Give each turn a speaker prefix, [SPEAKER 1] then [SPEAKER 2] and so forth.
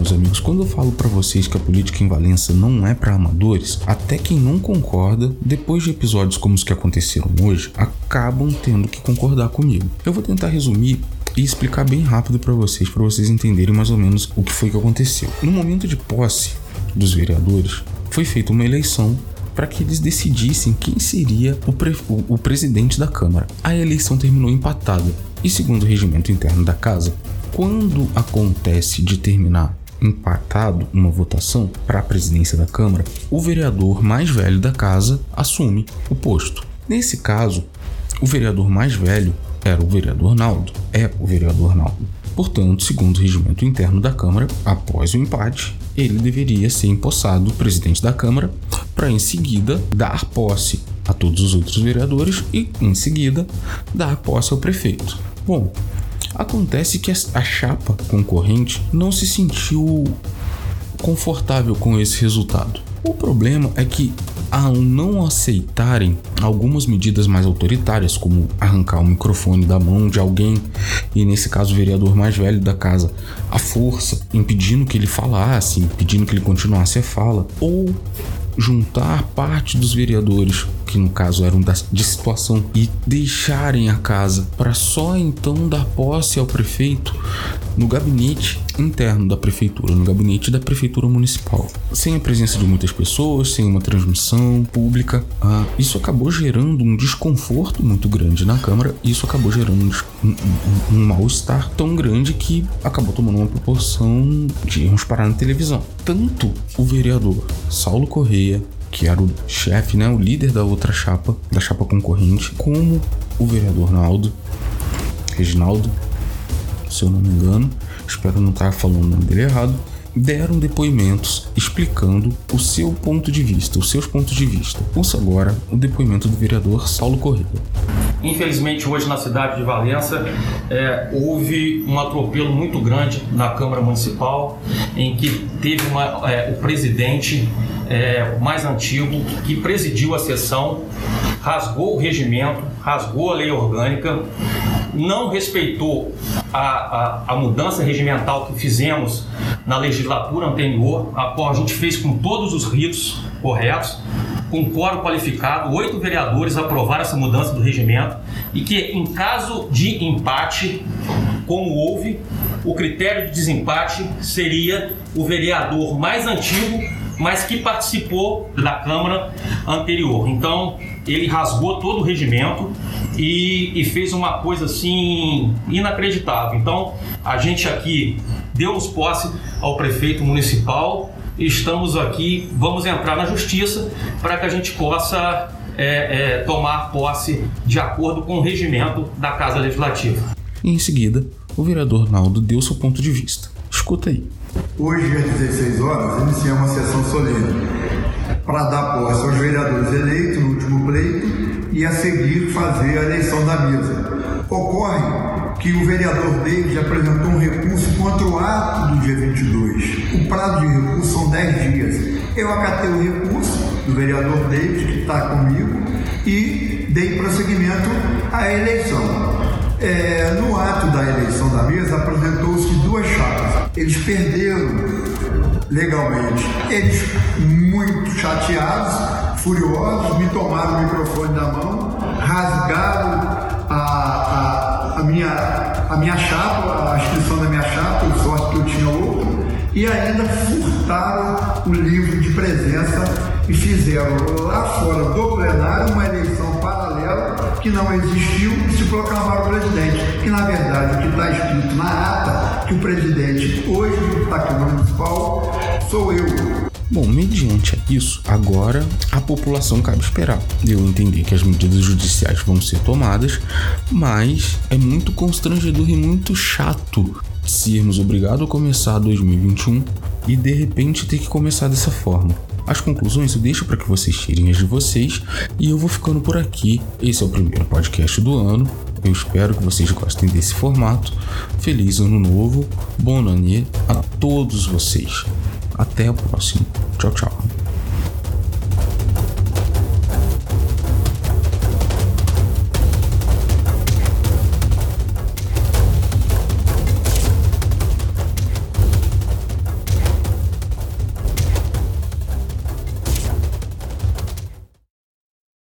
[SPEAKER 1] meus amigos, quando eu falo para vocês que a política em Valença não é para amadores, até quem não concorda, depois de episódios como os que aconteceram hoje, acabam tendo que concordar comigo. Eu vou tentar resumir e explicar bem rápido para vocês, para vocês entenderem mais ou menos o que foi que aconteceu. No momento de posse dos vereadores, foi feita uma eleição para que eles decidissem quem seria o, pre o, presidente da Câmara. A eleição terminou empatada e, segundo o regimento interno da casa, quando acontece de terminar empatado uma votação para a presidência da Câmara, o vereador mais velho da casa assume o posto. Nesse caso, o vereador mais velho era o vereador Naldo, é o vereador Naldo. Portanto, segundo o regimento interno da Câmara, após o empate, ele deveria ser empossado presidente da Câmara para em seguida dar posse a todos os outros vereadores e em seguida dar posse ao prefeito. Bom, acontece que a chapa concorrente não se sentiu confortável com esse resultado. O problema é que, ao não aceitarem algumas medidas mais autoritárias, como arrancar o microfone da mão de alguém, e nesse caso o vereador mais velho da casa, a força, impedindo que ele falasse, impedindo que ele continuasse a fala, ou juntar parte dos vereadores, que no caso eram de situação, e deixarem a casa para só então dar posse ao prefeito no gabinete interno da prefeitura, no gabinete da prefeitura municipal, sem a presença de muitas pessoas, sem uma transmissão pública. Ah, isso acabou gerando um desconforto muito grande na Câmara, isso acabou gerando um, um, um mal-estar tão grande que acabou tomando uma proporção de irmos parar na televisão. Tanto o vereador Saulo Correia, que era o chefe, né, o líder da outra chapa, da chapa concorrente, como o vereador Naldo, Reginaldo, se eu não me engano, espero não estar falando o nome dele errado, deram depoimentos explicando o seu ponto de vista, os seus pontos de vista. Ouça agora o depoimento do vereador Saulo Correia.
[SPEAKER 2] Infelizmente, hoje na cidade de Valença, é, houve um atropelo muito grande na Câmara Municipal, em que teve uma, é, o presidente é, mais antigo que presidiu a sessão, rasgou o regimento, rasgou a lei orgânica, não respeitou a, a, a, mudança regimental que fizemos na legislatura anterior, a qual a gente fez com todos os ritos corretos, com quórum qualificado, oito vereadores aprovaram essa mudança do regimento e que, em caso de empate, como houve, o critério de desempate seria o vereador mais antigo, mas que participou da Câmara anterior. Então, ele rasgou todo o regimento e, e, fez uma coisa assim inacreditável. Então, a gente aqui demos posse ao prefeito municipal, estamos aqui, vamos entrar na justiça para que a gente possa é, é, tomar posse de acordo com o regimento da Casa Legislativa.
[SPEAKER 1] E em seguida, o vereador Naldo deu seu ponto de vista. Escuta aí.
[SPEAKER 3] Hoje, às 16 horas, iniciamos a sessão solene para dar posse aos vereadores eleitos no último pleito e a seguir fazer a eleição da mesa. Ocorre que o vereador David apresentou um recurso contra o ato do dia 22. O prazo de recurso são 10 dias. Eu acatei o recurso do vereador David, que está comigo, e dei prosseguimento à eleição. É, no ato da eleição da mesa, apresentou-se duas chapas. Eles perderam legalmente. Eles, muito chateados, furiosos, me tomaram o microfone da mão, rasgaram a, a, a, minha, a minha chapa, a inscrição da minha chapa, o sorte que eu tinha outro, e ainda furtaram o livro de presença e fizeram lá fora do plenário uma eleição que não existiu se proclamaram presidente. Que na verdade o que está escrito na ata, que o presidente hoje da Câmara Municipal sou eu.
[SPEAKER 1] Bom, mediante isso, agora a população cabe esperar. Eu entender que as medidas judiciais vão ser tomadas, mas é muito constrangedor e muito chato sermos obrigados a começar 2021 e de repente ter que começar dessa forma. As conclusões eu deixo para que vocês tirem as de vocês e eu vou ficando por aqui. Esse é o primeiro podcast do ano. Eu espero que vocês gostem desse formato. Feliz ano novo, bom ano a todos vocês. Até o próximo. Tchau, tchau.